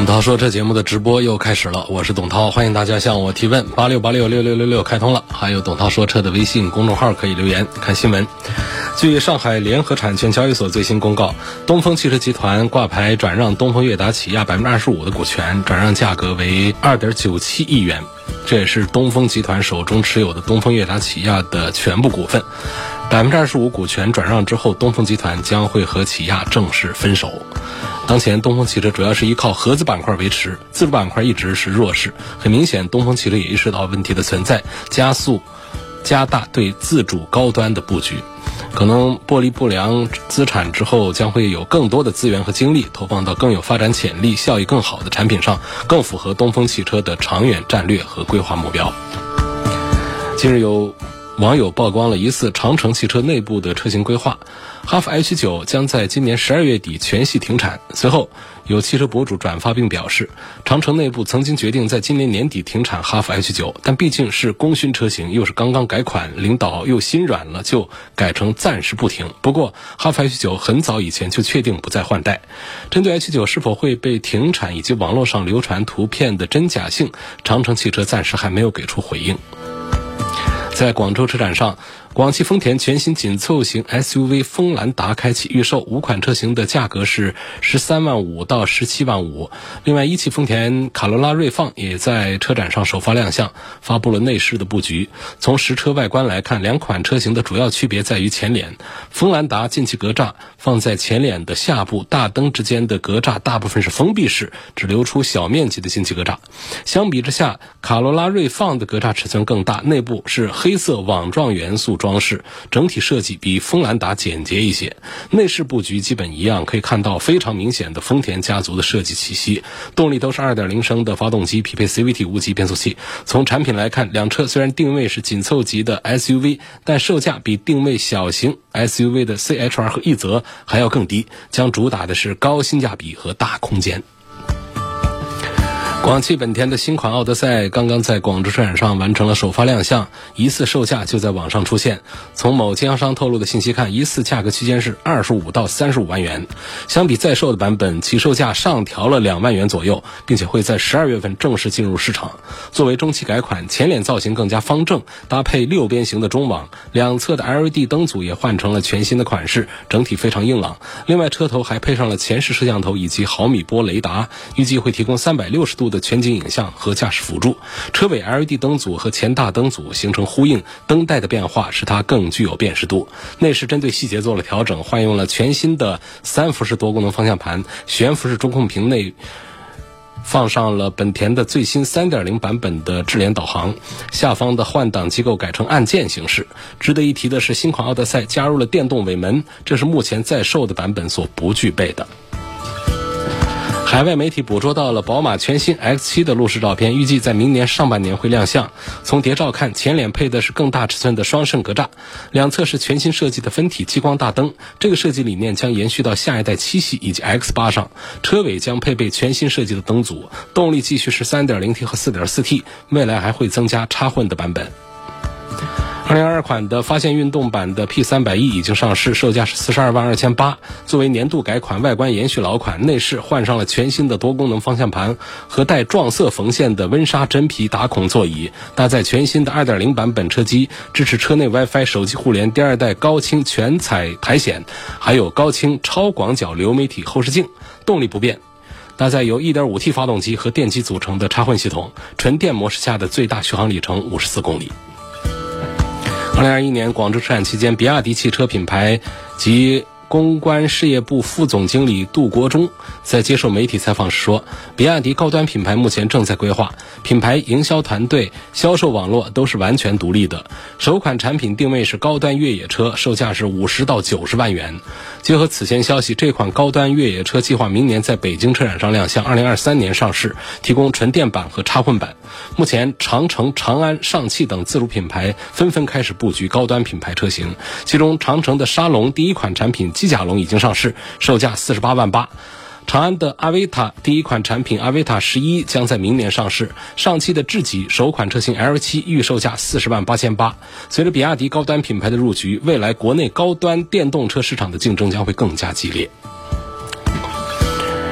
董涛说：“这节目的直播又开始了，我是董涛，欢迎大家向我提问，八六八六六六六六开通了，还有董涛说车的微信公众号可以留言看新闻。据上海联合产权交易所最新公告，东风汽车集团挂牌转让东风悦达起亚百分之二十五的股权，转让价格为二点九七亿元，这也是东风集团手中持有的东风悦达起亚的全部股份。百分之二十五股权转让之后，东风集团将会和起亚正式分手。”当前，东风汽车主要是依靠合资板块维持，自主板块一直是弱势。很明显，东风汽车也意识到问题的存在，加速、加大对自主高端的布局。可能剥离不良资产之后，将会有更多的资源和精力投放到更有发展潜力、效益更好的产品上，更符合东风汽车的长远战略和规划目标。近日有。网友曝光了疑似长城汽车内部的车型规划，哈弗 H 九将在今年十二月底全系停产。随后，有汽车博主转发并表示，长城内部曾经决定在今年年底停产哈弗 H 九，但毕竟是功勋车型，又是刚刚改款，领导又心软了，就改成暂时不停。不过，哈弗 H 九很早以前就确定不再换代。针对 H 九是否会被停产以及网络上流传图片的真假性，长城汽车暂时还没有给出回应。在广州车展上。广汽丰田全新紧凑型 SUV 锋兰达开启预售，五款车型的价格是十三万五到十七万五。另外，一汽丰田卡罗拉锐放也在车展上首发亮相，发布了内饰的布局。从实车外观来看，两款车型的主要区别在于前脸。锋兰达进气格栅放在前脸的下部，大灯之间的格栅大部分是封闭式，只留出小面积的进气格栅。相比之下，卡罗拉锐放的格栅尺寸更大，内部是黑黑色网状元素。装饰整体设计比锋兰达简洁一些，内饰布局基本一样，可以看到非常明显的丰田家族的设计气息。动力都是2.0升的发动机，匹配 CVT 无级变速器。从产品来看，两车虽然定位是紧凑级的 SUV，但售价比定位小型 SUV 的 CHR 和奕泽还要更低，将主打的是高性价比和大空间。广汽本田的新款奥德赛刚刚在广州车展上完成了首发亮相，疑似售价就在网上出现。从某经销商透露的信息看，疑似价格区间是二十五到三十五万元。相比在售的版本，起售价上调了两万元左右，并且会在十二月份正式进入市场。作为中期改款，前脸造型更加方正，搭配六边形的中网，两侧的 LED 灯组也换成了全新的款式，整体非常硬朗。另外，车头还配上了前视摄像头以及毫米波雷达，预计会提供三百六十度。的全景影像和驾驶辅助，车尾 LED 灯组和前大灯组形成呼应，灯带的变化使它更具有辨识度。内饰针对细节做了调整，换用了全新的三辐式多功能方向盘，悬浮式中控屏内放上了本田的最新3.0版本的智联导航，下方的换挡机构改成按键形式。值得一提的是，新款奥德赛加入了电动尾门，这是目前在售的版本所不具备的。海外媒体捕捉到了宝马全新 X7 的路试照片，预计在明年上半年会亮相。从谍照看，前脸配的是更大尺寸的双肾格栅，两侧是全新设计的分体激光大灯。这个设计理念将延续到下一代七系以及 X8 上。车尾将配备全新设计的灯组，动力继续是 3.0T 和 4.4T，未来还会增加插混的版本。二零二二款的发现运动版的 P 三百 E 已经上市，售价是四十二万二千八。作为年度改款，外观延续老款，内饰换上了全新的多功能方向盘和带撞色缝线的温莎真皮打孔座椅，搭载全新的二点零版本车机，支持车内 WiFi、手机互联，第二代高清全彩苔藓，还有高清超广角流媒体后视镜。动力不变，搭载由一点五 T 发动机和电机组成的插混系统，纯电模式下的最大续航里程五十四公里。二零二一年广州车展期间，比亚迪汽车品牌及公关事业部副总经理杜国忠在接受媒体采访时说，比亚迪高端品牌目前正在规划，品牌营销团队、销售网络都是完全独立的。首款产品定位是高端越野车，售价是五十到九十万元。结合此前消息，这款高端越野车计划明年在北京车展上亮相，二零二三年上市，提供纯电版和插混版。目前，长城、长安、上汽等自主品牌纷纷开始布局高端品牌车型，其中长城的沙龙第一款产品。机甲龙已经上市，售价四十八万八。长安的阿维塔第一款产品阿维塔十一将在明年上市。上汽的智己首款车型 L 七预售价四十万八千八。随着比亚迪高端品牌的入局，未来国内高端电动车市场的竞争将会更加激烈。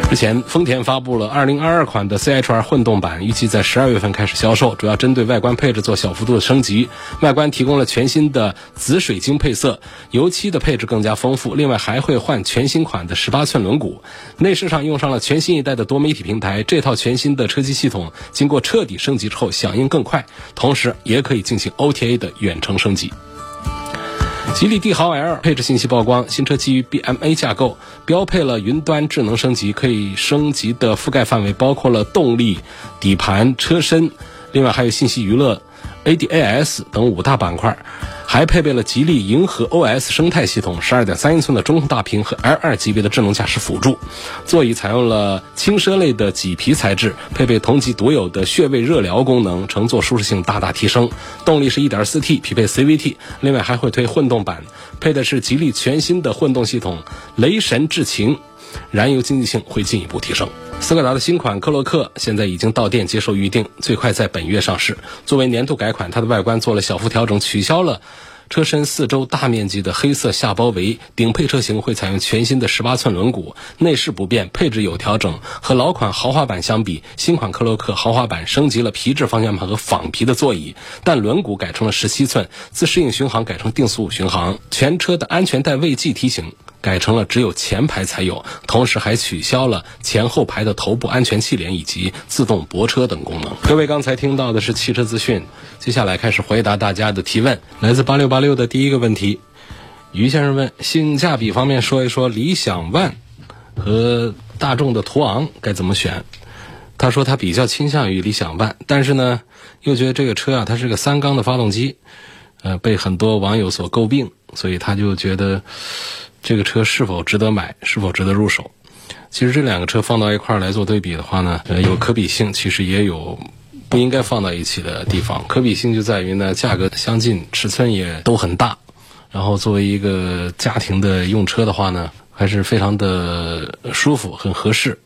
之前，丰田发布了2022款的 CHR 混动版，预计在12月份开始销售，主要针对外观配置做小幅度的升级。外观提供了全新的紫水晶配色，油漆的配置更加丰富。另外还会换全新款的18寸轮毂，内饰上用上了全新一代的多媒体平台。这套全新的车机系统经过彻底升级之后，响应更快，同时也可以进行 OTA 的远程升级。吉利帝豪 L 配置信息曝光，新车基于 BMA 架构，标配了云端智能升级，可以升级的覆盖范围包括了动力、底盘、车身，另外还有信息娱乐、ADAS 等五大板块。还配备了吉利银河 OS 生态系统，十二点三英寸的中控大屏和 L2 级别的智能驾驶辅助，座椅采用了轻奢类的麂皮材质，配备同级独有的穴位热疗功能，乘坐舒适性大大提升。动力是一点四 T，匹配 CVT，另外还会推混动版，配的是吉利全新的混动系统雷神智擎，燃油经济性会进一步提升。斯柯达的新款科洛克现在已经到店接受预定，最快在本月上市。作为年度改款，它的外观做了小幅调整，取消了车身四周大面积的黑色下包围。顶配车型会采用全新的十八寸轮毂，内饰不变，配置有调整。和老款豪华版相比，新款科洛克豪华版升级了皮质方向盘和仿皮的座椅，但轮毂改成了十七寸，自适应巡航改成定速巡航，全车的安全带未系提醒。改成了只有前排才有，同时还取消了前后排的头部安全气帘以及自动泊车等功能。各位刚才听到的是汽车资讯，接下来开始回答大家的提问。来自八六八六的第一个问题，于先生问：性价比方面说一说理想 ONE 和大众的途昂该怎么选？他说他比较倾向于理想 ONE，但是呢，又觉得这个车啊，它是个三缸的发动机，呃，被很多网友所诟病，所以他就觉得。这个车是否值得买？是否值得入手？其实这两个车放到一块儿来做对比的话呢，呃，有可比性，其实也有不应该放到一起的地方。可比性就在于呢，价格相近，尺寸也都很大，然后作为一个家庭的用车的话呢，还是非常的舒服，很合适。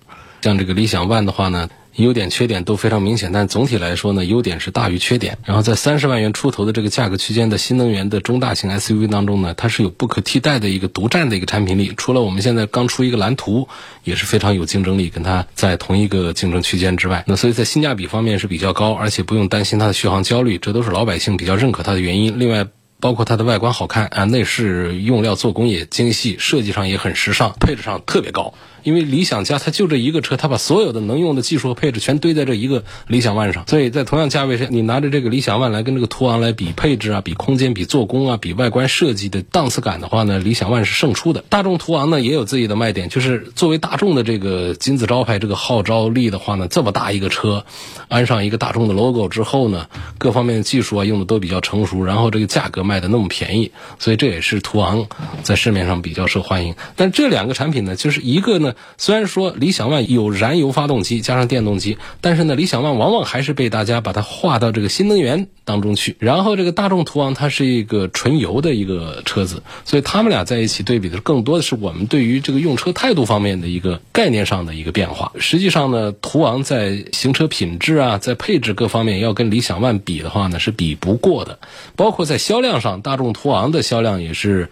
像这个理想 ONE 的话呢。优点缺点都非常明显，但总体来说呢，优点是大于缺点。然后在三十万元出头的这个价格区间的新能源的中大型 SUV 当中呢，它是有不可替代的一个独占的一个产品力。除了我们现在刚出一个蓝图，也是非常有竞争力，跟它在同一个竞争区间之外。那所以在性价比方面是比较高，而且不用担心它的续航焦虑，这都是老百姓比较认可它的原因。另外，包括它的外观好看啊，内饰用料做工也精细，设计上也很时尚，配置上特别高。因为理想家它就这一个车，它把所有的能用的技术和配置全堆在这一个理想 ONE 上，所以在同样价位上，你拿着这个理想 ONE 来跟这个途昂来比配置啊、比空间、比做工啊、比外观设计的档次感的话呢，理想 ONE 是胜出的。大众途昂呢也有自己的卖点，就是作为大众的这个金字招牌、这个号召力的话呢，这么大一个车，安上一个大众的 logo 之后呢，各方面的技术啊用的都比较成熟，然后这个价格卖的那么便宜，所以这也是途昂在市面上比较受欢迎。但这两个产品呢，就是一个呢。虽然说理想 ONE 有燃油发动机加上电动机，但是呢，理想 ONE 往往还是被大家把它划到这个新能源当中去。然后这个大众途昂它是一个纯油的一个车子，所以他们俩在一起对比的更多的是我们对于这个用车态度方面的一个概念上的一个变化。实际上呢，途昂在行车品质啊，在配置各方面要跟理想 ONE 比的话呢，是比不过的。包括在销量上，大众途昂的销量也是。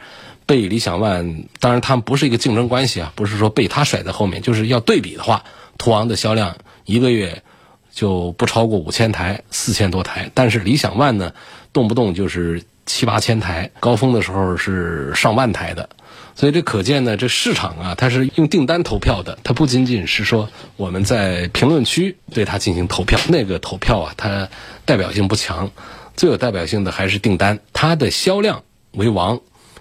被理想 ONE，当然他们不是一个竞争关系啊，不是说被他甩在后面，就是要对比的话，途昂的销量一个月就不超过五千台，四千多台，但是理想 ONE 呢，动不动就是七八千台，高峰的时候是上万台的，所以这可见呢，这市场啊，它是用订单投票的，它不仅仅是说我们在评论区对它进行投票，那个投票啊，它代表性不强，最有代表性的还是订单，它的销量为王。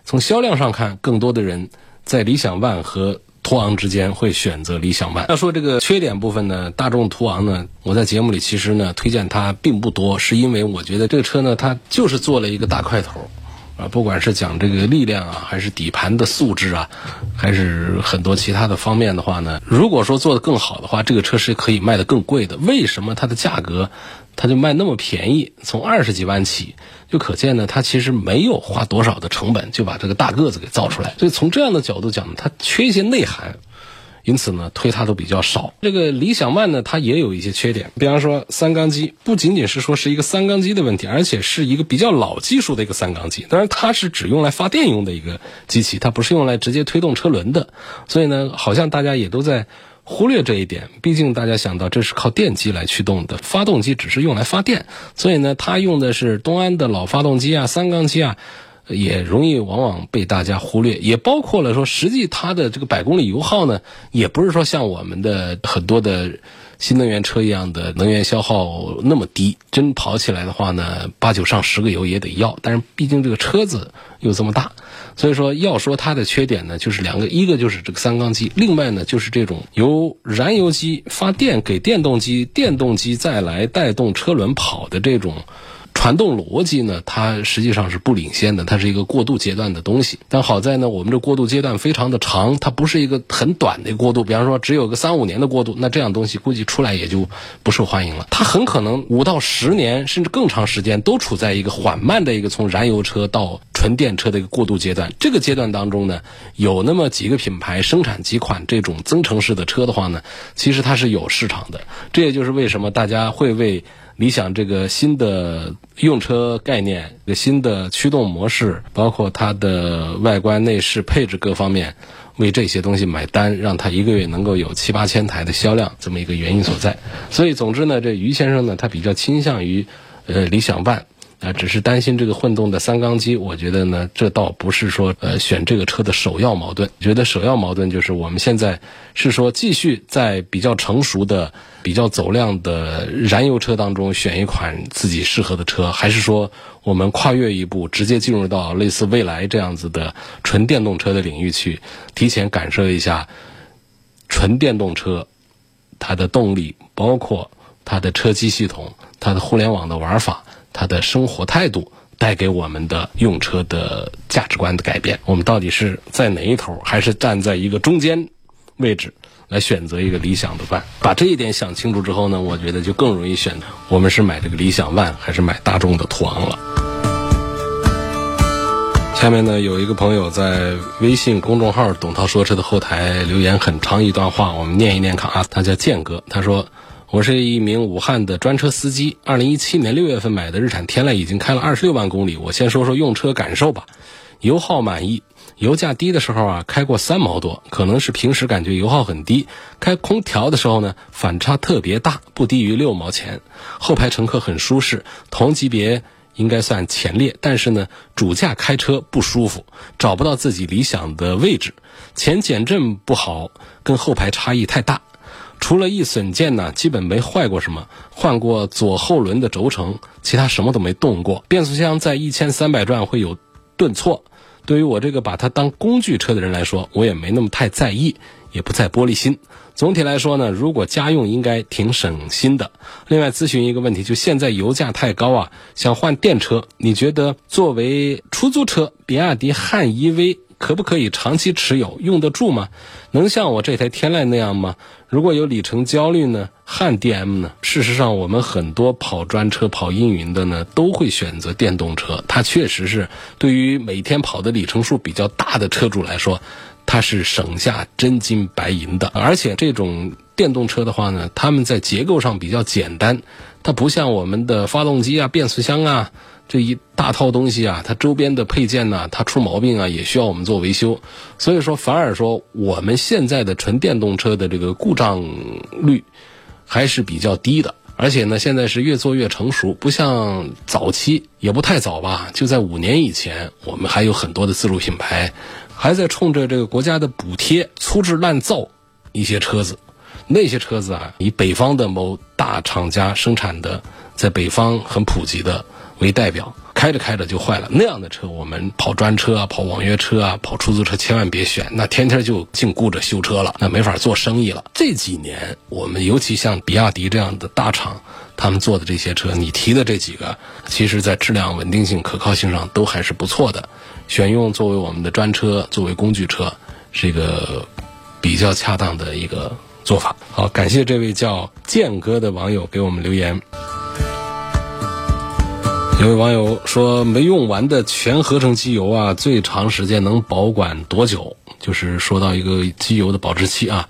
从销量上看，更多的人在理想 ONE 和途昂之间会选择理想 ONE。要说这个缺点部分呢，大众途昂呢，我在节目里其实呢推荐它并不多，是因为我觉得这个车呢，它就是做了一个大块头。啊，不管是讲这个力量啊，还是底盘的素质啊，还是很多其他的方面的话呢，如果说做得更好的话，这个车是可以卖得更贵的。为什么它的价格它就卖那么便宜？从二十几万起，就可见呢，它其实没有花多少的成本就把这个大个子给造出来。所以从这样的角度讲，它缺一些内涵。因此呢，推它都比较少。这个理想 ONE 呢，它也有一些缺点，比方说三缸机，不仅仅是说是一个三缸机的问题，而且是一个比较老技术的一个三缸机。当然，它是只用来发电用的一个机器，它不是用来直接推动车轮的。所以呢，好像大家也都在忽略这一点。毕竟大家想到这是靠电机来驱动的，发动机只是用来发电，所以呢，它用的是东安的老发动机啊，三缸机啊。也容易往往被大家忽略，也包括了说，实际它的这个百公里油耗呢，也不是说像我们的很多的新能源车一样的能源消耗那么低。真跑起来的话呢，八九上十个油也得要。但是毕竟这个车子又这么大，所以说要说它的缺点呢，就是两个，一个就是这个三缸机，另外呢就是这种由燃油机发电给电动机，电动机再来带动车轮跑的这种。传动逻辑呢，它实际上是不领先的，它是一个过渡阶段的东西。但好在呢，我们这过渡阶段非常的长，它不是一个很短的过渡。比方说，只有个三五年的过渡，那这样东西估计出来也就不受欢迎了。它很可能五到十年甚至更长时间都处在一个缓慢的一个从燃油车到纯电车的一个过渡阶段。这个阶段当中呢，有那么几个品牌生产几款这种增程式的车的话呢，其实它是有市场的。这也就是为什么大家会为。理想这个新的用车概念、个新的驱动模式，包括它的外观内饰配置各方面，为这些东西买单，让它一个月能够有七八千台的销量，这么一个原因所在。所以，总之呢，这于先生呢，他比较倾向于呃理想 ONE。啊，只是担心这个混动的三缸机，我觉得呢，这倒不是说呃选这个车的首要矛盾。觉得首要矛盾就是我们现在是说继续在比较成熟的、比较走量的燃油车当中选一款自己适合的车，还是说我们跨越一步，直接进入到类似蔚来这样子的纯电动车的领域去，提前感受一下纯电动车它的动力，包括它的车机系统、它的互联网的玩法。他的生活态度带给我们的用车的价值观的改变，我们到底是在哪一头，还是站在一个中间位置来选择一个理想的 ONE？把这一点想清楚之后呢，我觉得就更容易选我们是买这个理想 ONE 还是买大众的途昂了。下面呢，有一个朋友在微信公众号“董涛说车”的后台留言很长一段话，我们念一念看啊。他叫建哥，他说。我是一名武汉的专车司机。二零一七年六月份买的日产天籁，已经开了二十六万公里。我先说说用车感受吧。油耗满意，油价低的时候啊，开过三毛多，可能是平时感觉油耗很低。开空调的时候呢，反差特别大，不低于六毛钱。后排乘客很舒适，同级别应该算前列，但是呢，主驾开车不舒服，找不到自己理想的位置。前减震不好，跟后排差异太大。除了易损件呢，基本没坏过什么，换过左后轮的轴承，其他什么都没动过。变速箱在一千三百转会有顿挫，对于我这个把它当工具车的人来说，我也没那么太在意，也不再玻璃心。总体来说呢，如果家用应该挺省心的。另外咨询一个问题，就现在油价太高啊，想换电车，你觉得作为出租车，比亚迪汉 EV？可不可以长期持有，用得住吗？能像我这台天籁那样吗？如果有里程焦虑呢？汉 DM 呢？事实上，我们很多跑专车、跑阴云的呢，都会选择电动车。它确实是对于每天跑的里程数比较大的车主来说，它是省下真金白银的。而且这种电动车的话呢，它们在结构上比较简单，它不像我们的发动机啊、变速箱啊。这一大套东西啊，它周边的配件呢，它出毛病啊，也需要我们做维修。所以说，反而说我们现在的纯电动车的这个故障率还是比较低的。而且呢，现在是越做越成熟，不像早期，也不太早吧，就在五年以前，我们还有很多的自主品牌还在冲着这个国家的补贴粗制滥造一些车子。那些车子啊，以北方的某大厂家生产的，在北方很普及的。为代表开着开着就坏了。那样的车，我们跑专车啊、跑网约车啊、跑出租车千万别选，那天天就净顾着修车了，那没法做生意了。这几年，我们尤其像比亚迪这样的大厂，他们做的这些车，你提的这几个，其实在质量稳定性、可靠性上都还是不错的。选用作为我们的专车、作为工具车，是一个比较恰当的一个做法。好，感谢这位叫剑哥的网友给我们留言。有位网友说，没用完的全合成机油啊，最长时间能保管多久？就是说到一个机油的保质期啊。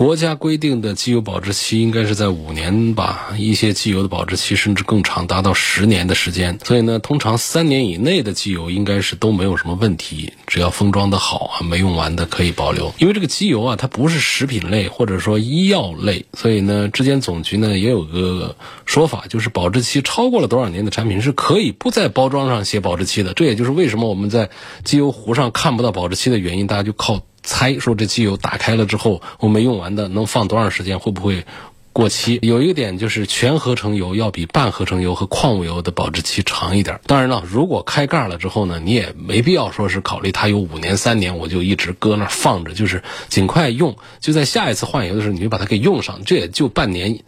国家规定的机油保质期应该是在五年吧，一些机油的保质期甚至更长，达到十年的时间。所以呢，通常三年以内的机油应该是都没有什么问题，只要封装的好啊，没用完的可以保留。因为这个机油啊，它不是食品类或者说医药类，所以呢，质监总局呢也有个说法，就是保质期超过了多少年的产品是可以不在包装上写保质期的。这也就是为什么我们在机油壶上看不到保质期的原因，大家就靠。猜说这机油打开了之后，我没用完的能放多长时间？会不会过期？有一个点就是全合成油要比半合成油和矿物油的保质期长一点。当然了，如果开盖了之后呢，你也没必要说是考虑它有五年、三年，我就一直搁那放着，就是尽快用，就在下一次换油的时候你就把它给用上，这也就半年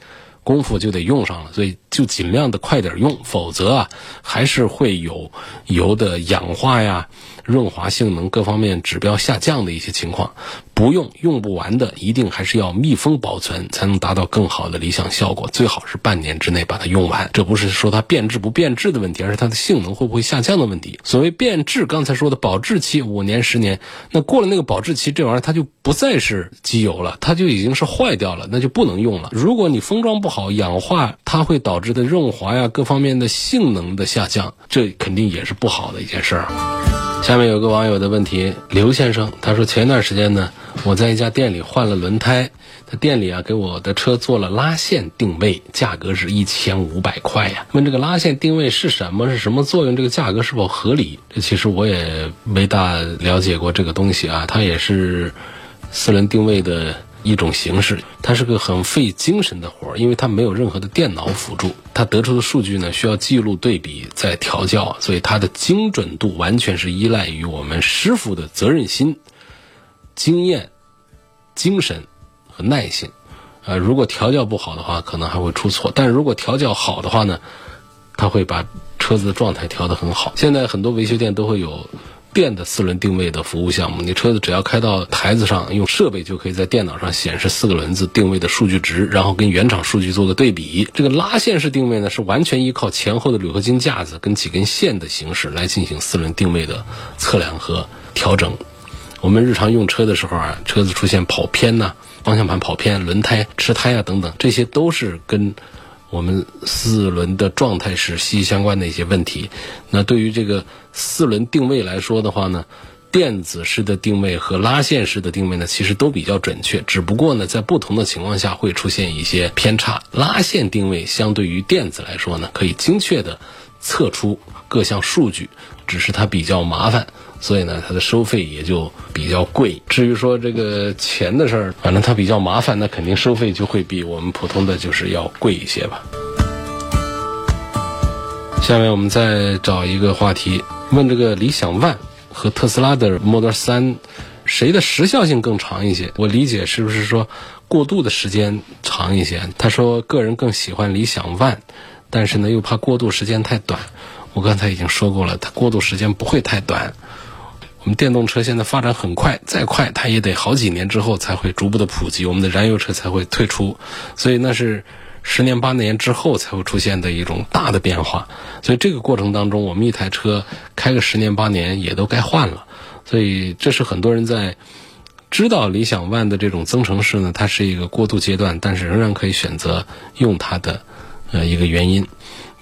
功夫就得用上了，所以就尽量的快点用，否则啊还是会有油的氧化呀。润滑性能各方面指标下降的一些情况，不用用不完的，一定还是要密封保存，才能达到更好的理想效果。最好是半年之内把它用完。这不是说它变质不变质的问题，而是它的性能会不会下降的问题。所谓变质，刚才说的保质期五年、十年，那过了那个保质期，这玩意儿它就不再是机油了，它就已经是坏掉了，那就不能用了。如果你封装不好，好氧化，它会导致的润滑呀各方面的性能的下降，这肯定也是不好的一件事儿。下面有个网友的问题，刘先生，他说前一段时间呢，我在一家店里换了轮胎，他店里啊给我的车做了拉线定位，价格是一千五百块呀。问这个拉线定位是什么，是什么作用，这个价格是否合理？这其实我也没大了解过这个东西啊，它也是四轮定位的。一种形式，它是个很费精神的活儿，因为它没有任何的电脑辅助，它得出的数据呢需要记录、对比、再调教，所以它的精准度完全是依赖于我们师傅的责任心、经验、精神和耐性。呃，如果调教不好的话，可能还会出错；但如果调教好的话呢，它会把车子的状态调得很好。现在很多维修店都会有。电的四轮定位的服务项目，你车子只要开到台子上，用设备就可以在电脑上显示四个轮子定位的数据值，然后跟原厂数据做个对比。这个拉线式定位呢，是完全依靠前后的铝合金架子跟几根线的形式来进行四轮定位的测量和调整。我们日常用车的时候啊，车子出现跑偏呐，方向盘跑偏、轮胎吃胎啊等等，这些都是跟。我们四轮的状态是息息相关的一些问题。那对于这个四轮定位来说的话呢，电子式的定位和拉线式的定位呢，其实都比较准确。只不过呢，在不同的情况下会出现一些偏差。拉线定位相对于电子来说呢，可以精确的测出各项数据，只是它比较麻烦。所以呢，它的收费也就比较贵。至于说这个钱的事儿，反正它比较麻烦，那肯定收费就会比我们普通的就是要贵一些吧。下面我们再找一个话题，问这个理想 ONE 和特斯拉的 Model 3，谁的时效性更长一些？我理解是不是说过渡的时间长一些？他说个人更喜欢理想 ONE，但是呢又怕过渡时间太短。我刚才已经说过了，它过渡时间不会太短。我们电动车现在发展很快，再快它也得好几年之后才会逐步的普及，我们的燃油车才会退出，所以那是十年八年之后才会出现的一种大的变化。所以这个过程当中，我们一台车开个十年八年也都该换了。所以这是很多人在知道理想 ONE 的这种增程式呢，它是一个过渡阶段，但是仍然可以选择用它的呃一个原因。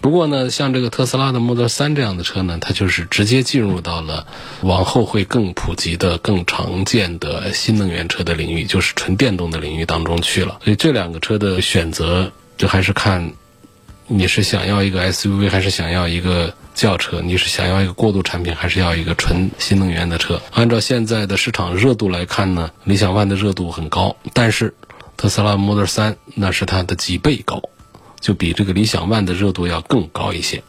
不过呢，像这个特斯拉的 Model 3这样的车呢，它就是直接进入到了往后会更普及的、更常见的新能源车的领域，就是纯电动的领域当中去了。所以这两个车的选择，就还是看你是想要一个 SUV，还是想要一个轿车；你是想要一个过渡产品，还是要一个纯新能源的车。按照现在的市场热度来看呢，理想 ONE 的热度很高，但是特斯拉 Model 3那是它的几倍高。就比这个理想 ONE 的热度要更高一些，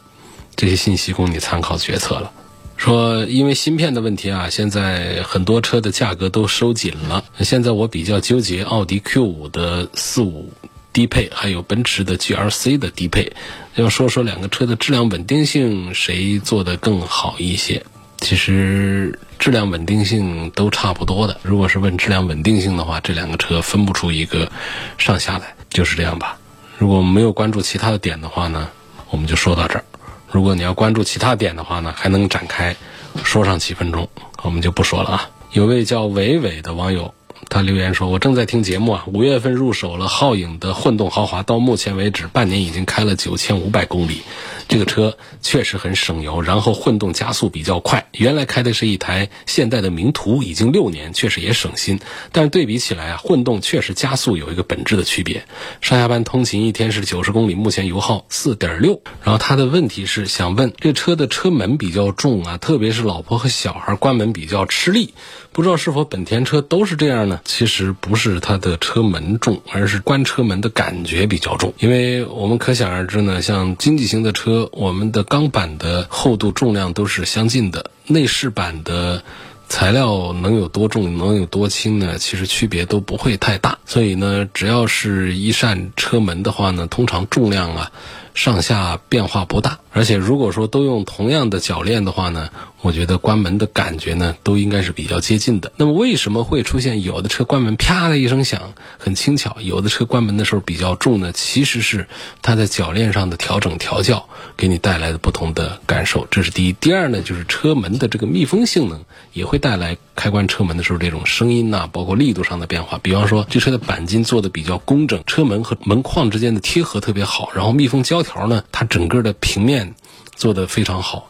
这些信息供你参考决策了。说因为芯片的问题啊，现在很多车的价格都收紧了。现在我比较纠结奥迪 Q 五的四五低配，还有奔驰的 GLC 的低配，要说说两个车的质量稳定性谁做的更好一些。其实质量稳定性都差不多的。如果是问质量稳定性的话，这两个车分不出一个上下来，就是这样吧。如果没有关注其他的点的话呢，我们就说到这儿。如果你要关注其他点的话呢，还能展开说上几分钟，我们就不说了啊。有位叫伟伟的网友。他留言说：“我正在听节目啊，五月份入手了皓影的混动豪华，到目前为止半年已经开了九千五百公里。这个车确实很省油，然后混动加速比较快。原来开的是一台现代的名图，已经六年，确实也省心。但是对比起来啊，混动确实加速有一个本质的区别。上下班通勤一天是九十公里，目前油耗四点六。然后他的问题是想问，这车的车门比较重啊，特别是老婆和小孩关门比较吃力。”不知道是否本田车都是这样呢？其实不是它的车门重，而是关车门的感觉比较重。因为我们可想而知呢，像经济型的车，我们的钢板的厚度、重量都是相近的，内饰板的材料能有多重、能有多轻呢？其实区别都不会太大。所以呢，只要是一扇车门的话呢，通常重量啊上下变化不大。而且如果说都用同样的铰链的话呢？我觉得关门的感觉呢，都应该是比较接近的。那么为什么会出现有的车关门啪的一声响，很轻巧；有的车关门的时候比较重呢？其实是它在铰链上的调整调教给你带来的不同的感受。这是第一。第二呢，就是车门的这个密封性能也会带来开关车门的时候这种声音呐，包括力度上的变化。比方说，这车的钣金做的比较工整，车门和门框之间的贴合特别好，然后密封胶条呢，它整个的平面做的非常好。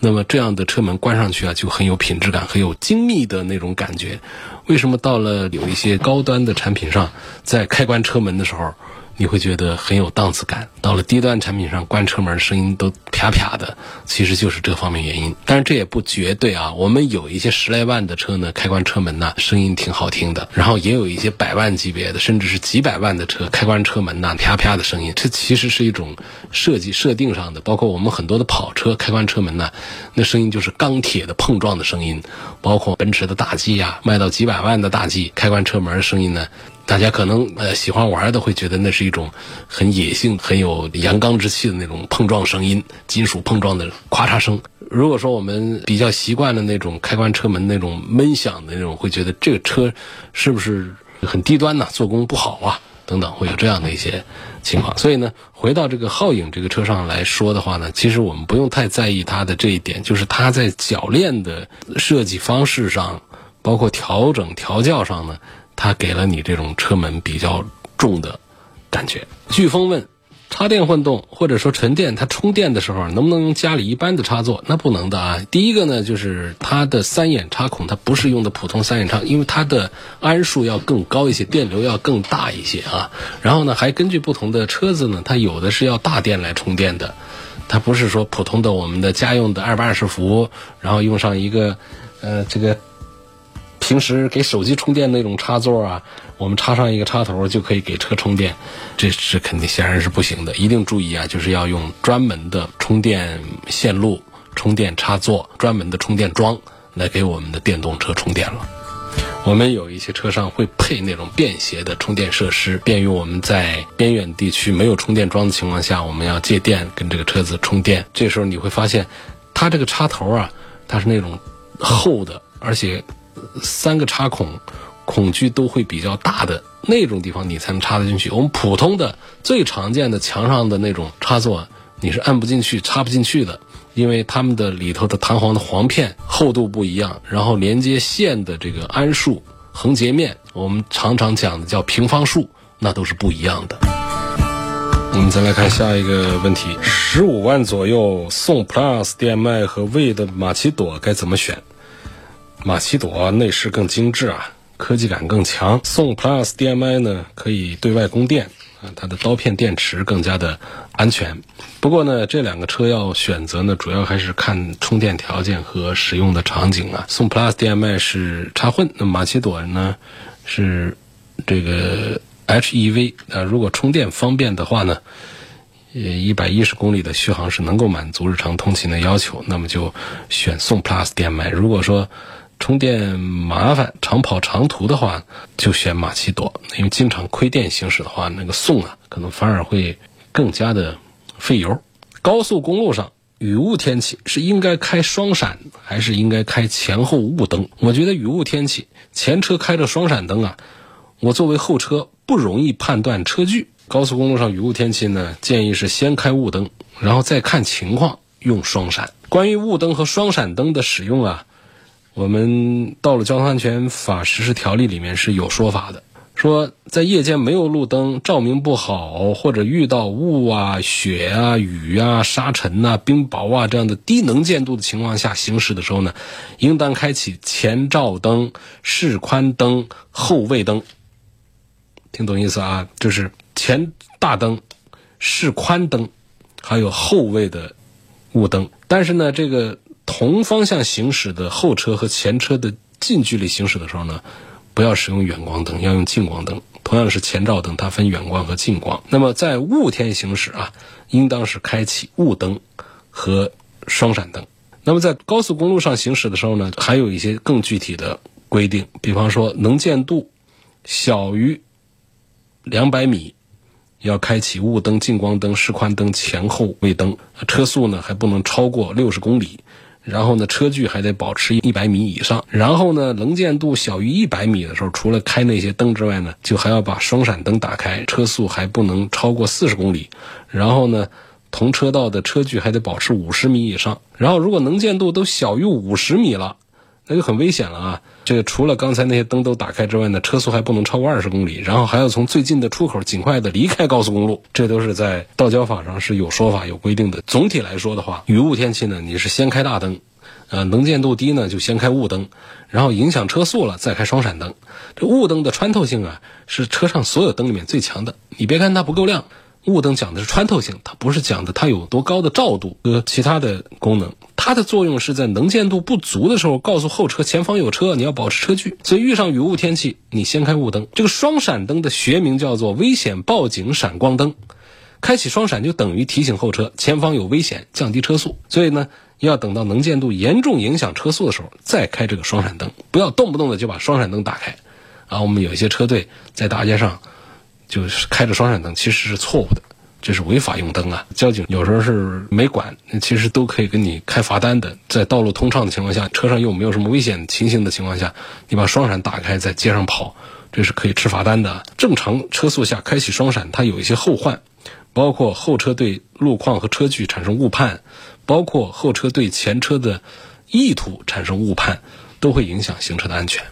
那么这样的车门关上去啊，就很有品质感，很有精密的那种感觉。为什么到了有一些高端的产品上，在开关车门的时候？你会觉得很有档次感。到了低端产品上，关车门声音都啪啪的，其实就是这方面原因。但是这也不绝对啊。我们有一些十来万的车呢，开关车门呢，声音挺好听的。然后也有一些百万级别的，甚至是几百万的车，开关车门呢，啪啪的声音。这其实是一种设计设定上的。包括我们很多的跑车开关车门呢，那声音就是钢铁的碰撞的声音。包括奔驰的大 G 呀，卖到几百万的大 G，开关车门声音呢。大家可能呃喜欢玩的会觉得那是一种很野性、很有阳刚之气的那种碰撞声音，金属碰撞的咔嚓声。如果说我们比较习惯了那种开关车门那种闷响的那种，会觉得这个车是不是很低端呢？做工不好啊，等等，会有这样的一些情况。所以呢，回到这个皓影这个车上来说的话呢，其实我们不用太在意它的这一点，就是它在铰链的设计方式上，包括调整调教上呢。它给了你这种车门比较重的感觉。飓风问：插电混动或者说纯电，它充电的时候能不能用家里一般的插座？那不能的啊。第一个呢，就是它的三眼插孔，它不是用的普通三眼插，因为它的安数要更高一些，电流要更大一些啊。然后呢，还根据不同的车子呢，它有的是要大电来充电的，它不是说普通的我们的家用的二百二十伏，然后用上一个呃这个。平时给手机充电那种插座啊，我们插上一个插头就可以给车充电，这是肯定显然是不行的。一定注意啊，就是要用专门的充电线路、充电插座、专门的充电桩来给我们的电动车充电了。我们有一些车上会配那种便携的充电设施，便于我们在边远地区没有充电桩的情况下，我们要借电跟这个车子充电。这时候你会发现，它这个插头啊，它是那种厚的，而且。三个插孔，孔距都会比较大的那种地方，你才能插得进去。我们普通的最常见的墙上的那种插座，你是按不进去、插不进去的，因为它们的里头的弹簧的簧片厚度不一样，然后连接线的这个安数、横截面，我们常常讲的叫平方数，那都是不一样的。我们再来看下一个问题：十五万左右送 Plus 电麦和 V 的马奇朵该怎么选？马奇朵内饰更精致啊，科技感更强。宋 Plus DM-i 呢，可以对外供电啊，它的刀片电池更加的安全。不过呢，这两个车要选择呢，主要还是看充电条件和使用的场景啊。宋 Plus DM-i 是插混，那马奇朵呢是这个 HEV 啊。如果充电方便的话呢，呃一百一十公里的续航是能够满足日常通勤的要求，那么就选宋 Plus 电麦。如果说充电麻烦，长跑长途的话，就选马奇朵，因为经常亏电行驶的话，那个宋啊，可能反而会更加的费油。高速公路上雨雾天气是应该开双闪，还是应该开前后雾灯？我觉得雨雾天气前车开着双闪灯啊，我作为后车不容易判断车距。高速公路上雨雾天气呢，建议是先开雾灯，然后再看情况用双闪。关于雾灯和双闪灯的使用啊。我们《道路交通安全法实施条例》里面是有说法的，说在夜间没有路灯、照明不好，或者遇到雾啊、雪啊、雨啊、沙尘啊、冰雹啊这样的低能见度的情况下行驶的时候呢，应当开启前照灯、示宽灯、后位灯。听懂意思啊？就是前大灯、示宽灯，还有后位的雾灯。但是呢，这个。同方向行驶的后车和前车的近距离行驶的时候呢，不要使用远光灯，要用近光灯。同样是前照灯，它分远光和近光。那么在雾天行驶啊，应当是开启雾灯和双闪灯。那么在高速公路上行驶的时候呢，还有一些更具体的规定，比方说能见度小于两百米。要开启雾灯、近光灯、示宽灯、前后位灯，车速呢还不能超过六十公里，然后呢车距还得保持一百米以上，然后呢能见度小于一百米的时候，除了开那些灯之外呢，就还要把双闪灯打开，车速还不能超过四十公里，然后呢同车道的车距还得保持五十米以上，然后如果能见度都小于五十米了。那就很危险了啊！这个除了刚才那些灯都打开之外呢，车速还不能超过二十公里，然后还要从最近的出口尽快的离开高速公路，这都是在道交法上是有说法、有规定的。总体来说的话，雨雾天气呢，你是先开大灯，呃，能见度低呢就先开雾灯，然后影响车速了再开双闪灯。这雾灯的穿透性啊，是车上所有灯里面最强的。你别看它不够亮。雾灯讲的是穿透性，它不是讲的它有多高的照度和其他的功能。它的作用是在能见度不足的时候，告诉后车前方有车，你要保持车距。所以遇上雨雾天气，你先开雾灯。这个双闪灯的学名叫做危险报警闪光灯，开启双闪就等于提醒后车前方有危险，降低车速。所以呢，要等到能见度严重影响车速的时候再开这个双闪灯，不要动不动的就把双闪灯打开。啊，我们有一些车队在大街上。就是开着双闪灯，其实是错误的，这是违法用灯啊！交警有时候是没管，其实都可以给你开罚单的。在道路通畅的情况下，车上又没有什么危险情形的情况下，你把双闪打开在街上跑，这是可以吃罚单的。正常车速下开启双闪，它有一些后患，包括后车对路况和车距产生误判，包括后车对前车的意图产生误判，都会影响行车的安全。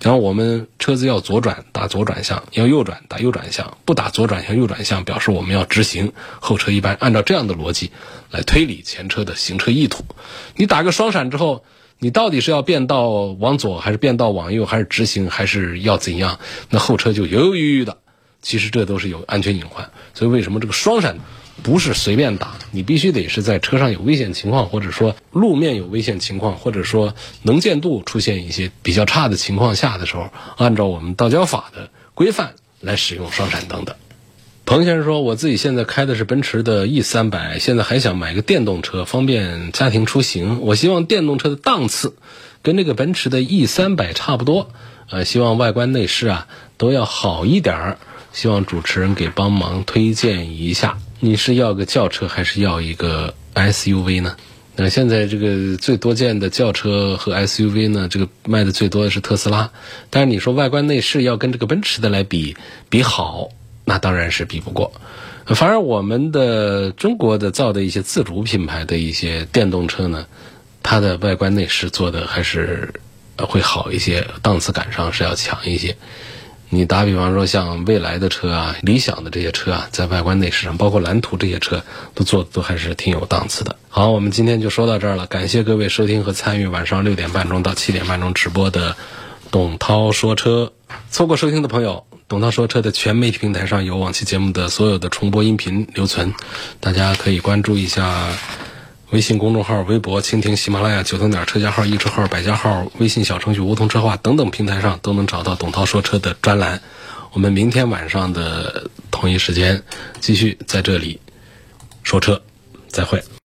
然后我们车子要左转打左转向，要右转打右转向，不打左转向右转向，表示我们要直行。后车一般按照这样的逻辑来推理前车的行车意图。你打个双闪之后，你到底是要变道往左，还是变道往右，还是直行，还是要怎样？那后车就犹犹豫豫的。其实这都是有安全隐患。所以为什么这个双闪？不是随便打，你必须得是在车上有危险情况，或者说路面有危险情况，或者说能见度出现一些比较差的情况下的时候，按照我们道交法的规范来使用双闪灯的。彭先生说：“我自己现在开的是奔驰的 E 三百，现在还想买个电动车，方便家庭出行。我希望电动车的档次跟这个奔驰的 E 三百差不多，呃，希望外观内饰啊都要好一点儿。希望主持人给帮忙推荐一下。”你是要个轿车还是要一个 SUV 呢？那现在这个最多见的轿车和 SUV 呢，这个卖的最多的是特斯拉。但是你说外观内饰要跟这个奔驰的来比比好，那当然是比不过。反而我们的中国的造的一些自主品牌的一些电动车呢，它的外观内饰做的还是会好一些，档次感上是要强一些。你打比方说，像蔚来的车啊、理想的这些车啊，在外观内饰上，包括蓝图这些车，都做的都还是挺有档次的。好，我们今天就说到这儿了，感谢各位收听和参与晚上六点半钟到七点半钟直播的董涛说车。错过收听的朋友，董涛说车的全媒体平台上有往期节目的所有的重播音频留存，大家可以关注一下。微信公众号、微博、蜻蜓、喜马拉雅、九头鸟车家号、易车号、百家号、微信小程序梧桐车话等等平台上都能找到董涛说车的专栏。我们明天晚上的同一时间继续在这里说车，再会。